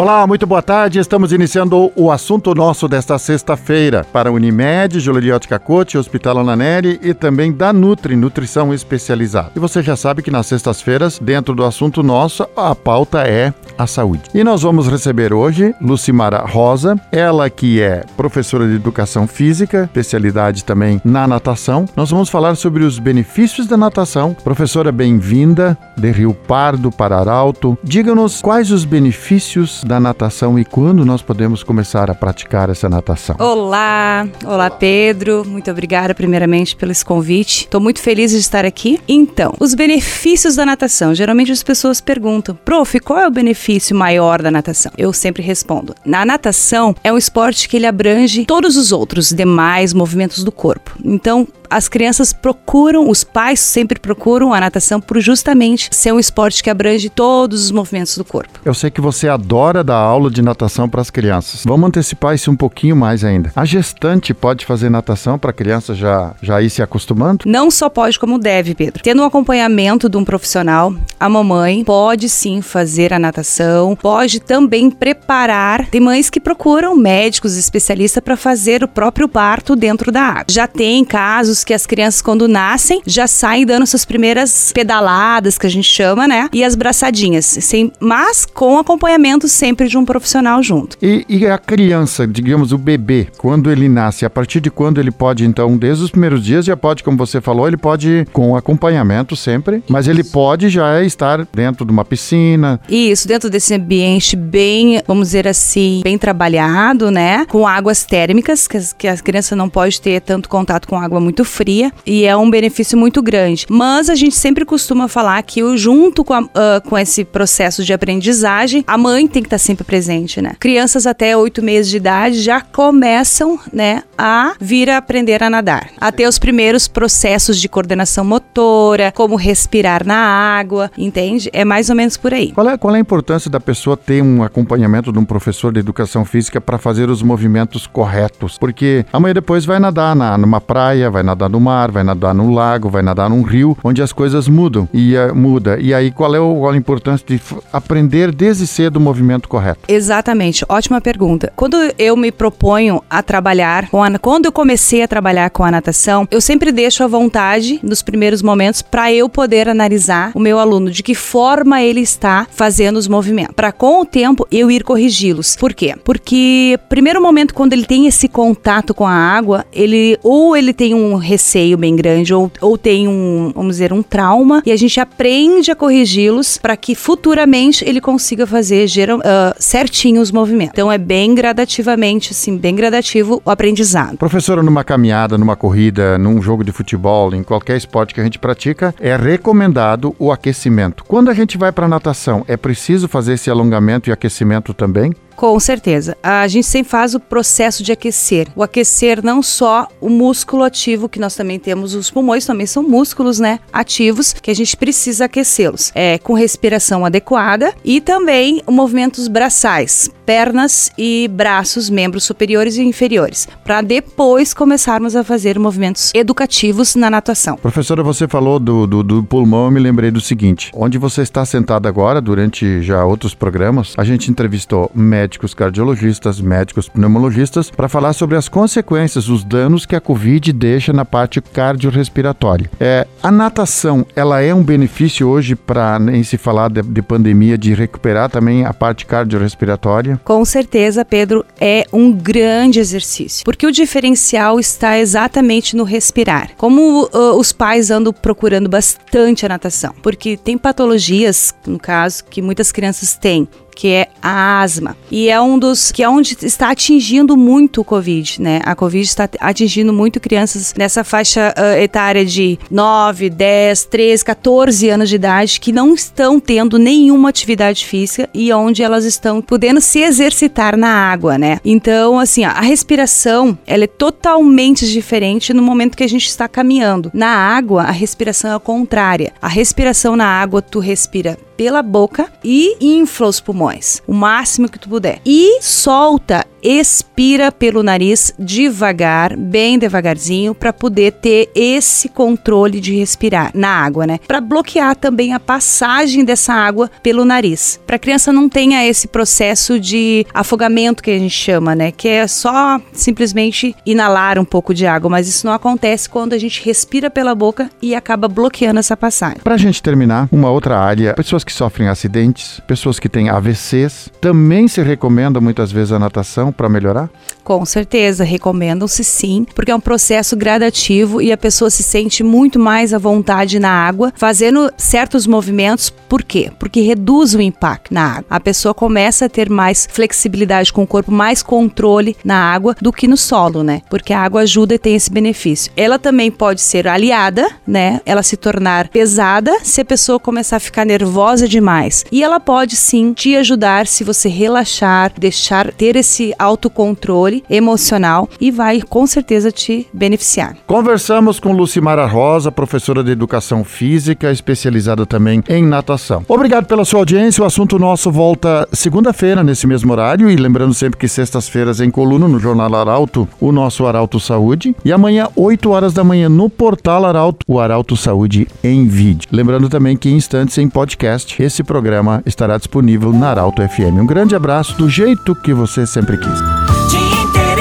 Olá, muito boa tarde. Estamos iniciando o assunto nosso desta sexta-feira para Unimed, Juliote Cacote, Hospital Ananeri e também da Nutri, Nutrição Especializada. E você já sabe que nas sextas-feiras, dentro do assunto nosso, a pauta é a saúde. E nós vamos receber hoje Lucimara Rosa, ela que é professora de Educação Física, especialidade também na natação. Nós vamos falar sobre os benefícios da natação. Professora, bem-vinda de Rio Pardo para Arauto. Diga-nos quais os benefícios da natação e quando nós podemos começar a praticar essa natação. Olá, olá Pedro, muito obrigada primeiramente pelo esse convite. Estou muito feliz de estar aqui. Então, os benefícios da natação. Geralmente as pessoas perguntam, prof, qual é o benefício maior da natação? Eu sempre respondo: na natação é um esporte que ele abrange todos os outros demais movimentos do corpo. Então, as crianças procuram, os pais sempre procuram a natação por justamente ser um esporte que abrange todos os movimentos do corpo. Eu sei que você adora dar aula de natação para as crianças. Vamos antecipar isso um pouquinho mais ainda. A gestante pode fazer natação para a criança já, já ir se acostumando? Não só pode, como deve, Pedro. Tendo um acompanhamento de um profissional, a mamãe pode sim fazer a natação, pode também preparar. Tem mães que procuram médicos especialistas para fazer o próprio parto dentro da água. Já tem casos que as crianças, quando nascem, já saem dando suas primeiras pedaladas, que a gente chama, né? E as braçadinhas. Sem, mas com acompanhamento sempre de um profissional junto. E, e a criança, digamos, o bebê, quando ele nasce, a partir de quando ele pode, então, desde os primeiros dias, já pode, como você falou, ele pode com acompanhamento sempre, mas ele pode já estar dentro de uma piscina. Isso, dentro desse ambiente bem, vamos dizer assim, bem trabalhado, né? Com águas térmicas, que, que a criança não pode ter tanto contato com água muito fria e é um benefício muito grande. Mas a gente sempre costuma falar que junto com, a, uh, com esse processo de aprendizagem, a mãe tem que estar sempre presente, né? Crianças até oito meses de idade já começam, né, a vir a aprender a nadar, a ter os primeiros processos de coordenação motora, como respirar na água, entende? É mais ou menos por aí. Qual é, qual é a importância da pessoa ter um acompanhamento de um professor de educação física para fazer os movimentos corretos? Porque a mãe depois vai nadar na, numa praia, vai nadar nadar no mar, vai nadar no lago, vai nadar num rio, onde as coisas mudam e uh, muda. E aí qual é o, a importância de aprender desde cedo o movimento correto? Exatamente, ótima pergunta. Quando eu me proponho a trabalhar com a, quando eu comecei a trabalhar com a natação, eu sempre deixo à vontade nos primeiros momentos para eu poder analisar o meu aluno de que forma ele está fazendo os movimentos, para com o tempo eu ir corrigi-los. Por quê? Porque primeiro momento quando ele tem esse contato com a água, ele ou ele tem um receio bem grande ou, ou tem um, vamos dizer, um trauma e a gente aprende a corrigi-los para que futuramente ele consiga fazer geral, uh, certinho os movimentos. Então é bem gradativamente, assim, bem gradativo o aprendizado. Professora, numa caminhada, numa corrida, num jogo de futebol, em qualquer esporte que a gente pratica, é recomendado o aquecimento. Quando a gente vai para natação, é preciso fazer esse alongamento e aquecimento também? Com certeza. A gente sempre faz o processo de aquecer. O aquecer não só o músculo ativo, que nós também temos os pulmões, também são músculos, né, ativos, que a gente precisa aquecê-los. É com respiração adequada e também movimentos braçais, pernas e braços, membros superiores e inferiores, para depois começarmos a fazer movimentos educativos na natação. Professora, você falou do, do, do pulmão, eu me lembrei do seguinte: onde você está sentado agora, durante já outros programas, a gente entrevistou médicos médicos cardiologistas, médicos pneumologistas, para falar sobre as consequências, os danos que a Covid deixa na parte cardiorrespiratória. É, a natação, ela é um benefício hoje para nem se falar de, de pandemia, de recuperar também a parte cardiorrespiratória? Com certeza, Pedro, é um grande exercício, porque o diferencial está exatamente no respirar. Como uh, os pais andam procurando bastante a natação, porque tem patologias, no caso, que muitas crianças têm, que é a asma. E é um dos que é onde está atingindo muito o Covid, né? A Covid está atingindo muito crianças nessa faixa uh, etária de 9, 10, 13, 14 anos de idade que não estão tendo nenhuma atividade física e onde elas estão podendo se exercitar na água, né? Então, assim, a respiração, ela é totalmente diferente no momento que a gente está caminhando. Na água, a respiração é contrária. A respiração na água, tu respira pela boca e infla os pulmões, o máximo que tu puder. E solta expira pelo nariz devagar, bem devagarzinho, para poder ter esse controle de respirar na água, né? Para bloquear também a passagem dessa água pelo nariz. Para a criança não tenha esse processo de afogamento que a gente chama, né? Que é só simplesmente inalar um pouco de água, mas isso não acontece quando a gente respira pela boca e acaba bloqueando essa passagem. Para a gente terminar, uma outra área, pessoas que sofrem acidentes, pessoas que têm AVCs, também se recomenda muitas vezes a natação para melhorar? Com certeza, recomendam-se sim, porque é um processo gradativo e a pessoa se sente muito mais à vontade na água, fazendo certos movimentos. Por quê? Porque reduz o impacto na água. A pessoa começa a ter mais flexibilidade com o corpo, mais controle na água do que no solo, né? Porque a água ajuda e tem esse benefício. Ela também pode ser aliada, né? Ela se tornar pesada se a pessoa começar a ficar nervosa demais. E ela pode sim te ajudar se você relaxar, deixar ter esse autocontrole emocional e vai com certeza te beneficiar. Conversamos com Lucimara Rosa, professora de Educação Física, especializada também em natação. Obrigado pela sua audiência. O assunto nosso volta segunda-feira, nesse mesmo horário. E lembrando sempre que sextas-feiras em coluna no Jornal Arauto, o nosso Arauto Saúde. E amanhã, 8 horas da manhã, no Portal Arauto, o Arauto Saúde em vídeo. Lembrando também que em instantes em podcast, esse programa estará disponível na Arauto FM. Um grande abraço, do jeito que você sempre quis